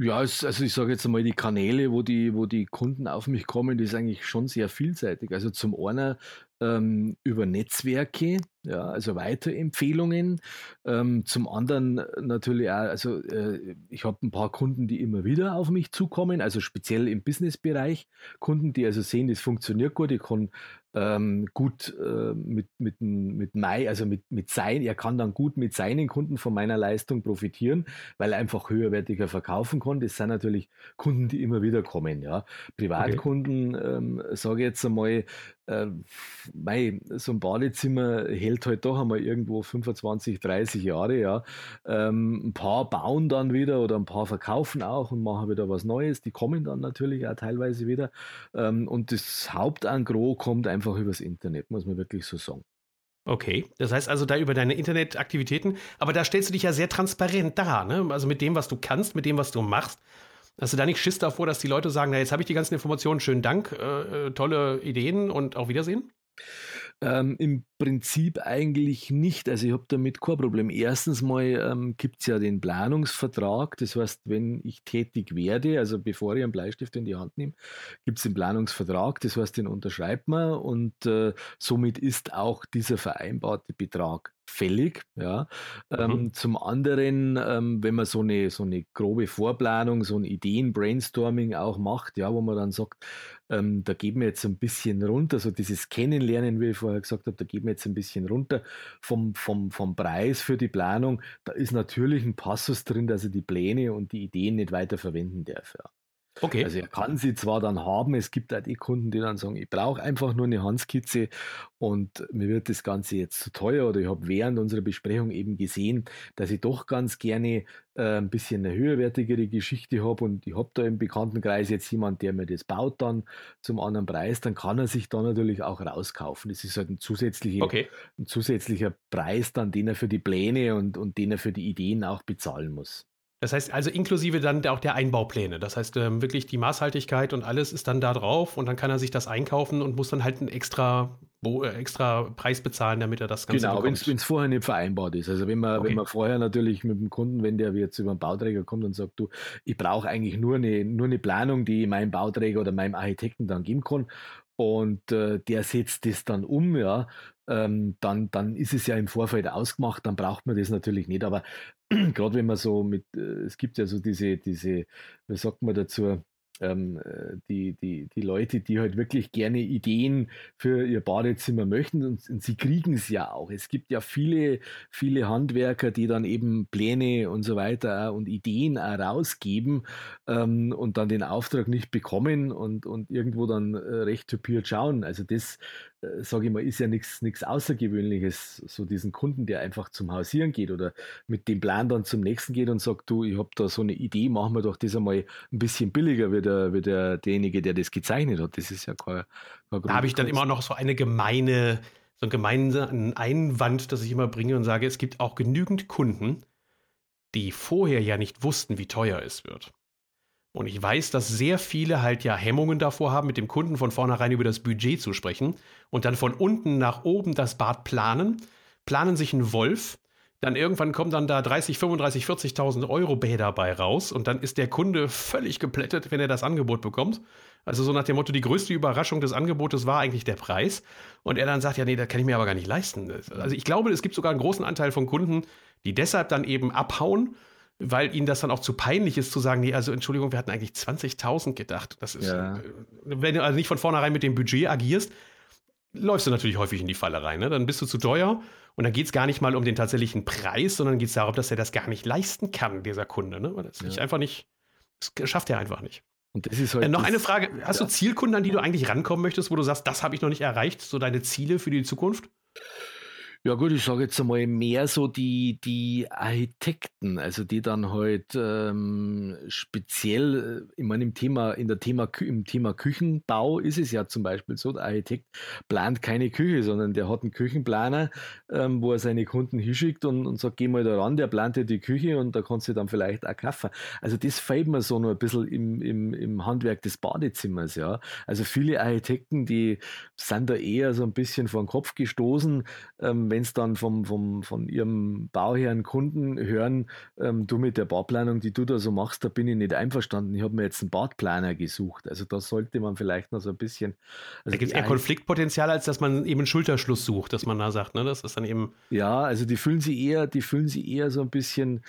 Ja, es, also ich sage jetzt einmal, die Kanäle, wo die, wo die Kunden auf mich kommen, die ist eigentlich schon sehr vielseitig. Also zum einen ähm, über Netzwerke, ja, also Weiterempfehlungen. Ähm, zum anderen natürlich auch, also äh, ich habe ein paar Kunden, die immer wieder auf mich zukommen, also speziell im Businessbereich. Kunden, die also sehen, das funktioniert gut, ich kann ähm, gut äh, mit, mit, mit Mai, also mit, mit sein, er kann dann gut mit seinen Kunden von meiner Leistung profitieren, weil er einfach höherwertiger verkaufen kann. Das sind natürlich Kunden, die immer wieder kommen. Ja. Privatkunden, okay. ähm, sage ich jetzt einmal, äh, mei, so ein Badezimmer hält halt doch einmal irgendwo 25, 30 Jahre, ja. Ähm, ein paar bauen dann wieder oder ein paar verkaufen auch und machen wieder was Neues. Die kommen dann natürlich auch teilweise wieder. Ähm, und das Hauptangro kommt einfach übers Internet, muss man wirklich so sagen. Okay, das heißt also da über deine Internetaktivitäten, aber da stellst du dich ja sehr transparent dar, ne? Also mit dem, was du kannst, mit dem, was du machst. Hast du da nicht Schiss davor, dass die Leute sagen, na, jetzt habe ich die ganzen Informationen, schönen Dank, äh, äh tolle Ideen und auf Wiedersehen? Ähm, Im Prinzip eigentlich nicht. Also ich habe damit kein Problem. Erstens mal ähm, gibt es ja den Planungsvertrag. Das heißt, wenn ich tätig werde, also bevor ich einen Bleistift in die Hand nehme, gibt es den Planungsvertrag. Das heißt, den unterschreibt man und äh, somit ist auch dieser vereinbarte Betrag fällig. Ja. Ähm, mhm. zum anderen, ähm, wenn man so eine, so eine grobe Vorplanung, so ein Ideen-Brainstorming auch macht, ja, wo man dann sagt, ähm, da geben wir jetzt ein bisschen runter, so dieses Kennenlernen, wie ich vorher gesagt habe, da geben wir jetzt ein bisschen runter vom, vom, vom Preis für die Planung. Da ist natürlich ein Passus drin, dass er die Pläne und die Ideen nicht weiter verwenden darf. Ja. Okay. Also er kann sie zwar dann haben, es gibt auch die Kunden, die dann sagen, ich brauche einfach nur eine Handskizze und mir wird das Ganze jetzt zu teuer oder ich habe während unserer Besprechung eben gesehen, dass ich doch ganz gerne äh, ein bisschen eine höherwertigere Geschichte habe und ich habe da im Bekanntenkreis jetzt jemand, der mir das baut dann zum anderen Preis, dann kann er sich da natürlich auch rauskaufen. Das ist halt ein, zusätzliche, okay. ein zusätzlicher Preis dann, den er für die Pläne und, und den er für die Ideen auch bezahlen muss. Das heißt also inklusive dann auch der Einbaupläne. Das heißt ähm, wirklich die Maßhaltigkeit und alles ist dann da drauf und dann kann er sich das einkaufen und muss dann halt ein extra extra Preis bezahlen, damit er das Ganze Genau, wenn es vorher nicht vereinbart ist. Also wenn man, okay. wenn man vorher natürlich mit dem Kunden, wenn der jetzt über einen Bauträger kommt und sagt, du, ich brauche eigentlich nur eine, nur eine Planung, die ich meinem Bauträger oder meinem Architekten dann geben kann und äh, der setzt das dann um, ja, ähm, dann, dann ist es ja im Vorfeld ausgemacht, dann braucht man das natürlich nicht. Aber (clears throat) gerade wenn man so mit, äh, es gibt ja so diese, diese, wie sagt man dazu, ähm, äh, die, die, die Leute, die halt wirklich gerne Ideen für ihr Badezimmer möchten und, und sie kriegen es ja auch. Es gibt ja viele, viele Handwerker, die dann eben Pläne und so weiter und Ideen auch rausgeben ähm, und dann den Auftrag nicht bekommen und, und irgendwo dann äh, recht typiert schauen. Also das, sage ich mal, ist ja nichts Außergewöhnliches, so diesen Kunden, der einfach zum Hausieren geht oder mit dem Plan dann zum nächsten geht und sagt, du, ich habe da so eine Idee, machen wir doch das einmal ein bisschen billiger wie, der, wie der, derjenige, der das gezeichnet hat. Das ist ja kein, kein Da habe ich dann immer noch so eine gemeine, so einen gemeinen Einwand, dass ich immer bringe und sage, es gibt auch genügend Kunden, die vorher ja nicht wussten, wie teuer es wird. Und ich weiß, dass sehr viele halt ja Hemmungen davor haben, mit dem Kunden von vornherein über das Budget zu sprechen und dann von unten nach oben das Bad planen, planen sich einen Wolf, dann irgendwann kommen dann da 30, 35, 40.000 Euro Bäder bei raus und dann ist der Kunde völlig geplättet, wenn er das Angebot bekommt. Also so nach dem Motto, die größte Überraschung des Angebotes war eigentlich der Preis. Und er dann sagt, ja, nee, das kann ich mir aber gar nicht leisten. Also ich glaube, es gibt sogar einen großen Anteil von Kunden, die deshalb dann eben abhauen weil ihnen das dann auch zu peinlich ist zu sagen, nee, also Entschuldigung, wir hatten eigentlich 20.000 gedacht. Das ist, ja. Äh, wenn du also nicht von vornherein mit dem Budget agierst, läufst du natürlich häufig in die Falle rein. Ne? Dann bist du zu teuer und dann geht es gar nicht mal um den tatsächlichen Preis, sondern geht es darum, dass er das gar nicht leisten kann, dieser Kunde. Ne? das ja. einfach nicht, das schafft er einfach nicht. Und das ist halt äh, noch eine Frage: Hast ja. du Zielkunden, an die du eigentlich rankommen möchtest, wo du sagst, das habe ich noch nicht erreicht, so deine Ziele für die Zukunft? Ja gut, ich sage jetzt einmal mehr so die, die Architekten, also die dann halt ähm, speziell, äh, ich meine im Thema, in der Thema, im Thema Küchenbau ist es ja zum Beispiel so, der Architekt plant keine Küche, sondern der hat einen Küchenplaner, ähm, wo er seine Kunden hinschickt und, und sagt, geh mal da ran, der plant dir die Küche und da kannst du dann vielleicht auch kaufen. Also das fällt mir so noch ein bisschen im, im, im Handwerk des Badezimmers, ja. Also viele Architekten, die sind da eher so ein bisschen vor den Kopf gestoßen, ähm, wenn es dann vom, vom, von ihrem Bauherrn Kunden hören, ähm, du mit der Badplanung, die du da so machst, da bin ich nicht einverstanden. Ich habe mir jetzt einen Badplaner gesucht. Also da sollte man vielleicht noch so ein bisschen. Also da gibt es eher Konfliktpotenzial, als dass man eben einen Schulterschluss sucht, dass man da sagt, ne? Das ist dann eben. Ja, also die fühlen sich eher, die fühlen sich eher so ein bisschen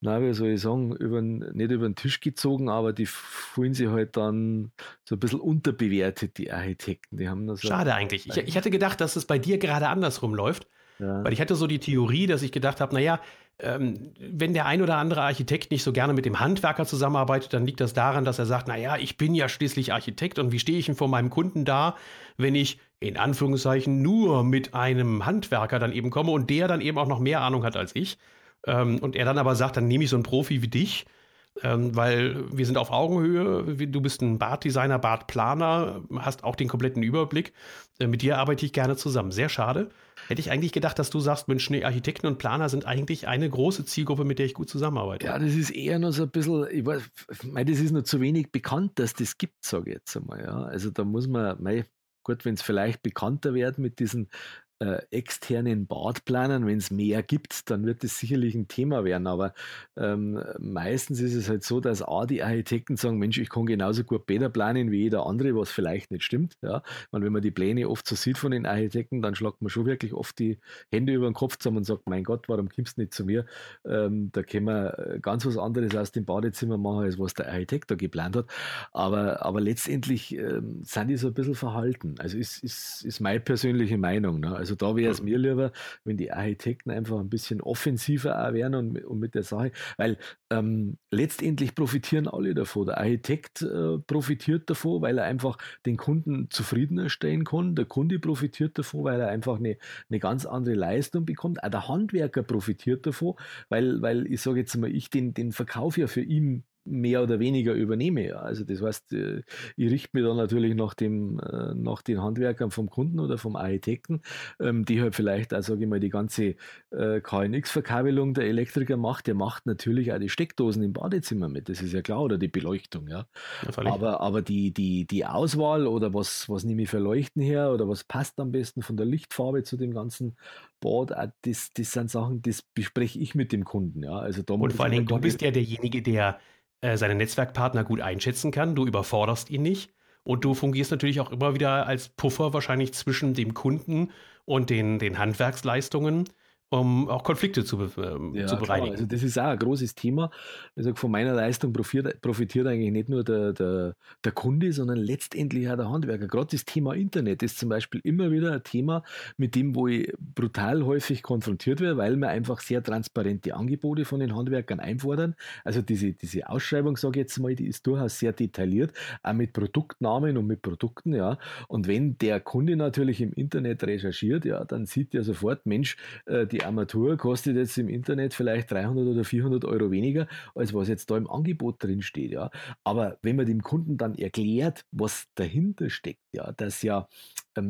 na, wie soll ich sagen, über, nicht über den Tisch gezogen, aber die fühlen sich halt dann so ein bisschen unterbewertet, die Architekten. Die haben das Schade eigentlich. Ich, ich hatte gedacht, dass es bei dir gerade andersrum läuft. Ja. Weil ich hatte so die Theorie, dass ich gedacht habe, naja, ähm, wenn der ein oder andere Architekt nicht so gerne mit dem Handwerker zusammenarbeitet, dann liegt das daran, dass er sagt, naja, ich bin ja schließlich Architekt und wie stehe ich denn vor meinem Kunden da, wenn ich in Anführungszeichen nur mit einem Handwerker dann eben komme und der dann eben auch noch mehr Ahnung hat als ich. Ähm, und er dann aber sagt, dann nehme ich so einen Profi wie dich ähm, weil wir sind auf Augenhöhe. Du bist ein Bartdesigner, Bartplaner, hast auch den kompletten Überblick. Äh, mit dir arbeite ich gerne zusammen. Sehr schade. Hätte ich eigentlich gedacht, dass du sagst, Mensch, nee, Architekten und Planer sind eigentlich eine große Zielgruppe, mit der ich gut zusammenarbeite. Ja, das ist eher nur so ein bisschen, ich weiß, mein, das ist nur zu wenig bekannt, dass das gibt, sage ich jetzt einmal. Ja. Also da muss man, mei, gut, wenn es vielleicht bekannter wird mit diesen äh, externen Badplanern, wenn es mehr gibt, dann wird es sicherlich ein Thema werden. Aber ähm, meistens ist es halt so, dass A, die Architekten sagen, Mensch, ich kann genauso gut Bäder planen wie jeder andere, was vielleicht nicht stimmt. Ja? Und wenn man die Pläne oft so sieht von den Architekten, dann schlagt man schon wirklich oft die Hände über den Kopf zusammen und sagt, mein Gott, warum kommst du nicht zu mir? Ähm, da können wir äh, ganz was anderes aus dem Badezimmer machen, als was der Architekt da geplant hat. Aber, aber letztendlich ähm, sind die so ein bisschen verhalten. Also ist, ist, ist meine persönliche Meinung. Ne? Also da wäre es mir lieber, wenn die Architekten einfach ein bisschen offensiver auch wären und, und mit der Sache, weil ähm, letztendlich profitieren alle davon. Der Architekt äh, profitiert davon, weil er einfach den Kunden zufriedener stellen kann. Der Kunde profitiert davon, weil er einfach eine, eine ganz andere Leistung bekommt. Auch der Handwerker profitiert davon, weil, weil ich sage jetzt mal, ich den, den Verkauf ja für ihn mehr oder weniger übernehme. Ja. Also das heißt, äh, ich richte mich dann natürlich nach, dem, äh, nach den Handwerkern vom Kunden oder vom Architekten, ähm, die halt vielleicht, also sage ich mal, die ganze äh, KNX-Verkabelung der Elektriker macht. Der macht natürlich auch die Steckdosen im Badezimmer mit, das ist ja klar, oder die Beleuchtung. Ja. ja aber aber die, die, die Auswahl oder was, was nehme ich für Leuchten her oder was passt am besten von der Lichtfarbe zu dem ganzen Bad, das, das sind Sachen, das bespreche ich mit dem Kunden. Ja. Also da Und vor allen Dingen, du bist ja derjenige, der äh, seine Netzwerkpartner gut einschätzen kann. Du überforderst ihn nicht. Und du fungierst natürlich auch immer wieder als Puffer wahrscheinlich zwischen dem Kunden und den, den Handwerksleistungen um auch Konflikte zu, äh, ja, zu bereinigen. Also das ist auch ein großes Thema. Also von meiner Leistung profitiert, profitiert eigentlich nicht nur der, der, der, Kunde, sondern letztendlich auch der Handwerker. Gerade das Thema Internet ist zum Beispiel immer wieder ein Thema, mit dem, wo ich brutal häufig konfrontiert werde, weil wir einfach sehr transparente Angebote von den Handwerkern einfordern. Also diese, diese Ausschreibung, sage ich jetzt mal, die ist durchaus sehr detailliert, auch mit Produktnamen und mit Produkten, ja. Und wenn der Kunde natürlich im Internet recherchiert, ja, dann sieht er sofort, Mensch, äh, die die Armatur kostet jetzt im Internet vielleicht 300 oder 400 Euro weniger, als was jetzt da im Angebot drin steht. Ja. Aber wenn man dem Kunden dann erklärt, was dahinter steckt, ja, dass ja,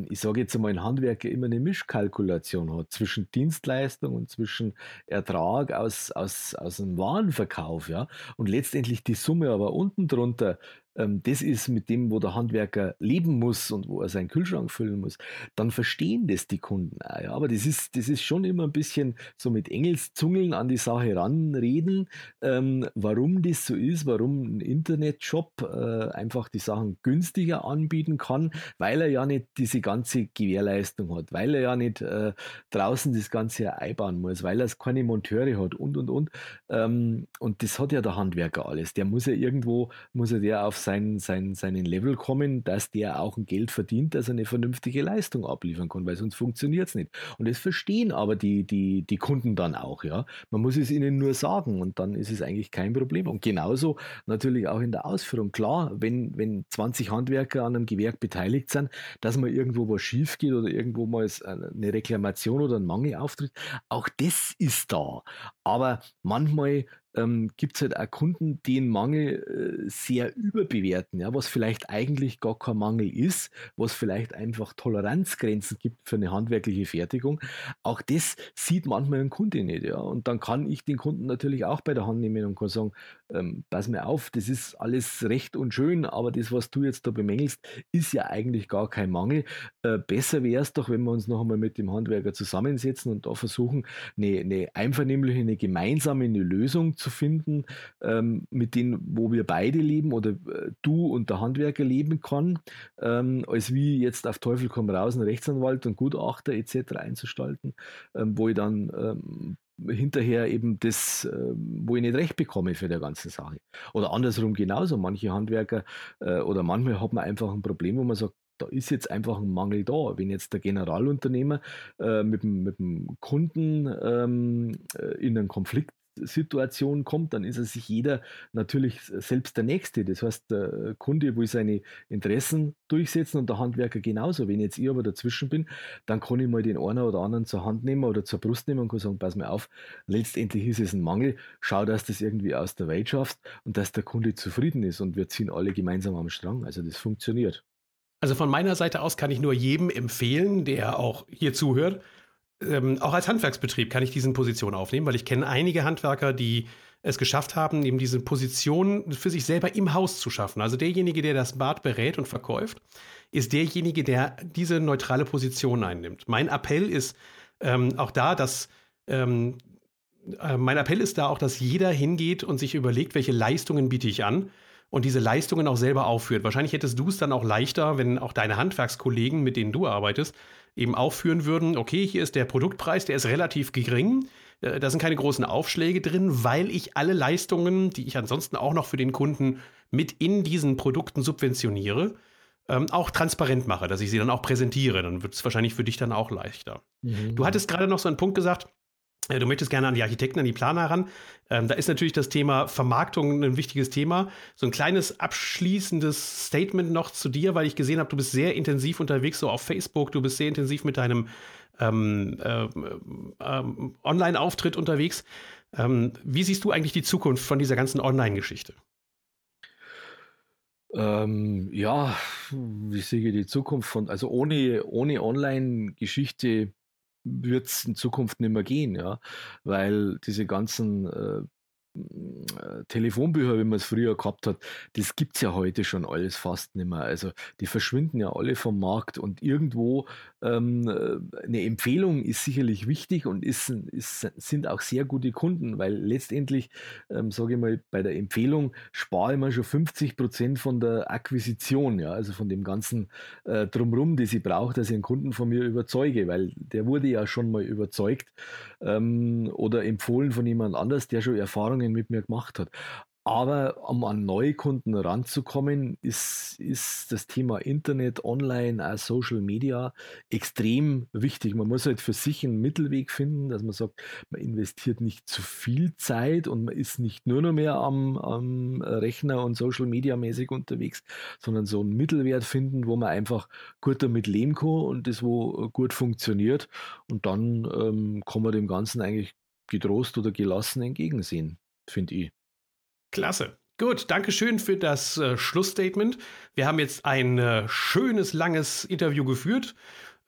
ich sage jetzt einmal, ein Handwerker immer eine Mischkalkulation hat zwischen Dienstleistung und zwischen Ertrag aus, aus, aus einem Warenverkauf, ja, und letztendlich die Summe aber unten drunter ähm, das ist mit dem, wo der Handwerker leben muss und wo er seinen Kühlschrank füllen muss, dann verstehen das die Kunden auch. Ja. Aber das ist, das ist schon immer ein bisschen so mit Engelszungeln an die Sache ranreden, ähm, warum das so ist, warum ein Internetshop äh, einfach die Sachen günstiger anbieten kann, weil er ja nicht diese ganze Gewährleistung hat, weil er ja nicht äh, draußen das Ganze einbauen muss, weil er keine Monteure hat und und und. Ähm, und das hat ja der Handwerker alles. Der muss ja irgendwo, muss er der auf sein, sein, seinen Level kommen, dass der auch ein Geld verdient, dass er eine vernünftige Leistung abliefern kann, weil sonst funktioniert es nicht. Und das verstehen aber die, die, die Kunden dann auch, ja. Man muss es ihnen nur sagen und dann ist es eigentlich kein Problem. Und genauso natürlich auch in der Ausführung. Klar, wenn, wenn 20 Handwerker an einem Gewerk beteiligt sind, dass mal irgendwo was schief geht oder irgendwo mal eine Reklamation oder ein Mangel auftritt, auch das ist da. Aber manchmal ähm, gibt es halt auch Kunden, die einen Mangel äh, sehr überbewerten, ja, was vielleicht eigentlich gar kein Mangel ist, was vielleicht einfach Toleranzgrenzen gibt für eine handwerkliche Fertigung. Auch das sieht manchmal ein Kunde nicht. Ja. Und dann kann ich den Kunden natürlich auch bei der Hand nehmen und kann sagen, ähm, pass mir auf, das ist alles recht und schön, aber das, was du jetzt da bemängelst, ist ja eigentlich gar kein Mangel. Äh, besser wäre es doch, wenn wir uns noch einmal mit dem Handwerker zusammensetzen und da versuchen, eine, eine einvernehmliche, eine gemeinsame eine Lösung zu finden, ähm, mit denen, wo wir beide leben oder äh, du und der Handwerker leben kann, ähm, als wie jetzt auf Teufel komm raus, einen Rechtsanwalt und Gutachter etc. einzustalten, ähm, wo ich dann ähm, hinterher eben das, äh, wo ich nicht recht bekomme für der ganzen Sache. Oder andersrum genauso. Manche Handwerker äh, oder manchmal hat man einfach ein Problem, wo man sagt, da ist jetzt einfach ein Mangel da. Wenn jetzt der Generalunternehmer äh, mit, dem, mit dem Kunden ähm, äh, in einen Konflikt Situation kommt, dann ist er sich jeder natürlich selbst der Nächste. Das heißt, der Kunde will seine Interessen durchsetzen und der Handwerker genauso. Wenn jetzt ich aber dazwischen bin, dann kann ich mal den einen oder anderen zur Hand nehmen oder zur Brust nehmen und kann sagen, pass mir auf, letztendlich ist es ein Mangel, schau, dass das irgendwie aus der Welt schaffst und dass der Kunde zufrieden ist und wir ziehen alle gemeinsam am Strang. Also das funktioniert. Also von meiner Seite aus kann ich nur jedem empfehlen, der auch hier zuhört, ähm, auch als Handwerksbetrieb kann ich diesen Position aufnehmen, weil ich kenne einige Handwerker, die es geschafft haben, eben diese Position für sich selber im Haus zu schaffen. Also derjenige, der das Bad berät und verkauft, ist derjenige, der diese neutrale Position einnimmt. Mein Appell ist ähm, auch da, dass ähm, äh, mein Appell ist da auch, dass jeder hingeht und sich überlegt, welche Leistungen biete ich an und diese Leistungen auch selber aufführt. Wahrscheinlich hättest du es dann auch leichter, wenn auch deine Handwerkskollegen, mit denen du arbeitest, eben aufführen würden, okay, hier ist der Produktpreis, der ist relativ gering, äh, da sind keine großen Aufschläge drin, weil ich alle Leistungen, die ich ansonsten auch noch für den Kunden mit in diesen Produkten subventioniere, ähm, auch transparent mache, dass ich sie dann auch präsentiere. Dann wird es wahrscheinlich für dich dann auch leichter. Mhm. Du hattest gerade noch so einen Punkt gesagt, Du möchtest gerne an die Architekten, an die Planer ran. Ähm, da ist natürlich das Thema Vermarktung ein wichtiges Thema. So ein kleines abschließendes Statement noch zu dir, weil ich gesehen habe, du bist sehr intensiv unterwegs, so auf Facebook. Du bist sehr intensiv mit deinem ähm, äh, ähm, Online-Auftritt unterwegs. Ähm, wie siehst du eigentlich die Zukunft von dieser ganzen Online-Geschichte? Ähm, ja, wie sehe ich die Zukunft von, also ohne, ohne Online-Geschichte wird es in Zukunft nicht mehr gehen, ja, weil diese ganzen äh, Telefonbücher, wie man es früher gehabt hat, das gibt es ja heute schon alles fast nicht mehr. Also die verschwinden ja alle vom Markt und irgendwo ähm, äh, eine Empfehlung ist sicherlich wichtig und ist, ist, sind auch sehr gute Kunden, weil letztendlich, ähm, sage ich mal, bei der Empfehlung spare ich mir schon 50 Prozent von der Akquisition, ja, also von dem ganzen äh, Drumrum, das ich brauche, dass ich einen Kunden von mir überzeuge, weil der wurde ja schon mal überzeugt ähm, oder empfohlen von jemand anders, der schon Erfahrungen Erfahrungen mit mir gemacht hat. Aber um an neue Kunden ranzukommen, ist, ist das Thema Internet, Online, auch Social Media extrem wichtig. Man muss halt für sich einen Mittelweg finden, dass man sagt, man investiert nicht zu viel Zeit und man ist nicht nur noch mehr am, am Rechner und Social Media mäßig unterwegs, sondern so einen Mittelwert finden, wo man einfach gut damit leben kann und das wo gut funktioniert. Und dann ähm, kann man dem Ganzen eigentlich getrost oder gelassen entgegensehen finde ich. Klasse. Gut, danke schön für das äh, Schlussstatement. Wir haben jetzt ein äh, schönes, langes Interview geführt.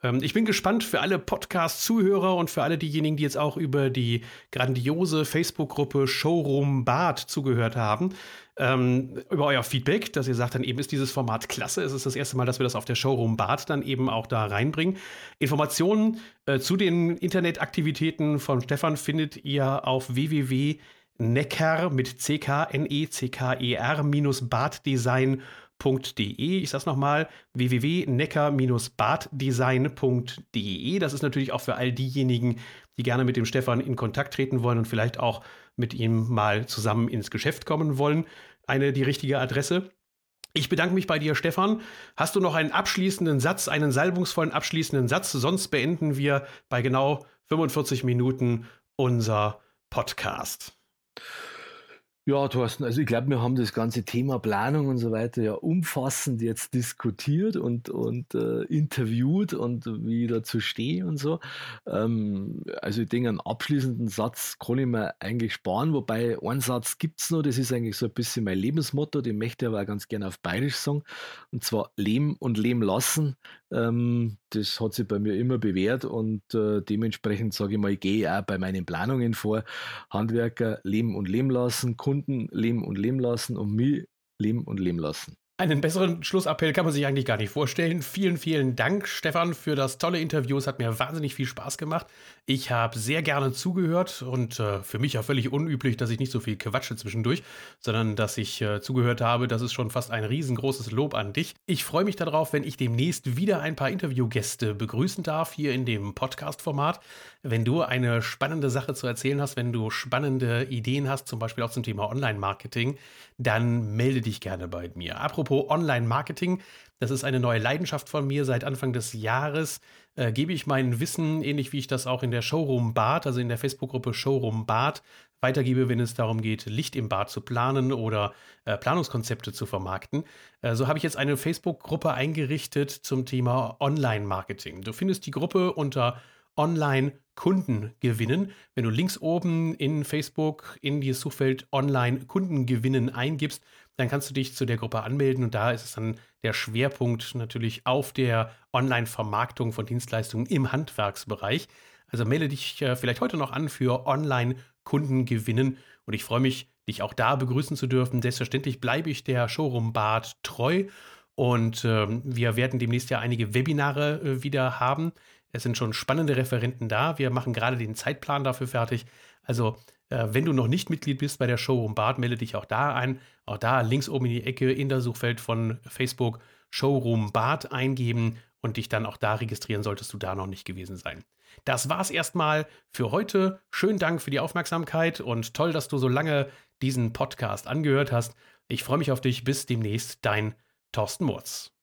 Ähm, ich bin gespannt für alle Podcast-Zuhörer und für alle diejenigen, die jetzt auch über die grandiose Facebook-Gruppe Showroom Bad zugehört haben, ähm, über euer Feedback, dass ihr sagt, dann eben ist dieses Format klasse. Es ist das erste Mal, dass wir das auf der Showroom Bad dann eben auch da reinbringen. Informationen äh, zu den Internetaktivitäten von Stefan findet ihr auf www Necker mit CK, N-E-C-K-E-R minus baddesign.de. Ich sag's nochmal, www.necker-baddesign.de. Das ist natürlich auch für all diejenigen, die gerne mit dem Stefan in Kontakt treten wollen und vielleicht auch mit ihm mal zusammen ins Geschäft kommen wollen. Eine die richtige Adresse. Ich bedanke mich bei dir, Stefan. Hast du noch einen abschließenden Satz, einen salbungsvollen abschließenden Satz? Sonst beenden wir bei genau 45 Minuten unser Podcast. Ja, Thorsten, also ich glaube, wir haben das ganze Thema Planung und so weiter ja umfassend jetzt diskutiert und, und äh, interviewt und wie ich dazu stehe und so. Ähm, also ich denke, einen abschließenden Satz kann ich mir eigentlich sparen, wobei ein Satz gibt es noch, das ist eigentlich so ein bisschen mein Lebensmotto, den möchte ich aber auch ganz gerne auf Bayerisch sagen, und zwar Leben und Leben lassen. Ähm, das hat sich bei mir immer bewährt und äh, dementsprechend sage ich mal, ich gehe auch bei meinen Planungen vor. Handwerker leben und leben lassen, Kunden leben und leben lassen und mich leben und leben lassen. Einen besseren Schlussappell kann man sich eigentlich gar nicht vorstellen. Vielen, vielen Dank, Stefan, für das tolle Interview. Es hat mir wahnsinnig viel Spaß gemacht. Ich habe sehr gerne zugehört und äh, für mich ja völlig unüblich, dass ich nicht so viel quatsche zwischendurch, sondern dass ich äh, zugehört habe. Das ist schon fast ein riesengroßes Lob an dich. Ich freue mich darauf, wenn ich demnächst wieder ein paar Interviewgäste begrüßen darf hier in dem Podcast-Format. Wenn du eine spannende Sache zu erzählen hast, wenn du spannende Ideen hast, zum Beispiel auch zum Thema Online-Marketing, dann melde dich gerne bei mir. Apropos Online-Marketing, das ist eine neue Leidenschaft von mir. Seit Anfang des Jahres äh, gebe ich mein Wissen, ähnlich wie ich das auch in der Showroom Bad, also in der Facebook-Gruppe Showroom Bad, weitergebe, wenn es darum geht, Licht im Bad zu planen oder äh, Planungskonzepte zu vermarkten. Äh, so habe ich jetzt eine Facebook-Gruppe eingerichtet zum Thema Online-Marketing. Du findest die Gruppe unter Online-Kunden gewinnen. Wenn du links oben in Facebook in die Suchfeld Online-Kunden gewinnen eingibst, dann kannst du dich zu der Gruppe anmelden und da ist es dann der Schwerpunkt natürlich auf der Online-Vermarktung von Dienstleistungen im Handwerksbereich. Also melde dich äh, vielleicht heute noch an für Online-Kunden gewinnen und ich freue mich, dich auch da begrüßen zu dürfen. Selbstverständlich bleibe ich der Showroom Bad treu und ähm, wir werden demnächst ja einige Webinare äh, wieder haben. Es sind schon spannende Referenten da. Wir machen gerade den Zeitplan dafür fertig. Also, äh, wenn du noch nicht Mitglied bist bei der Showroom Bad, melde dich auch da ein. Auch da links oben in die Ecke in der Suchfeld von Facebook Showroom Bad eingeben und dich dann auch da registrieren, solltest du da noch nicht gewesen sein. Das war's erstmal für heute. Schönen Dank für die Aufmerksamkeit und toll, dass du so lange diesen Podcast angehört hast. Ich freue mich auf dich. Bis demnächst, dein Thorsten Murz.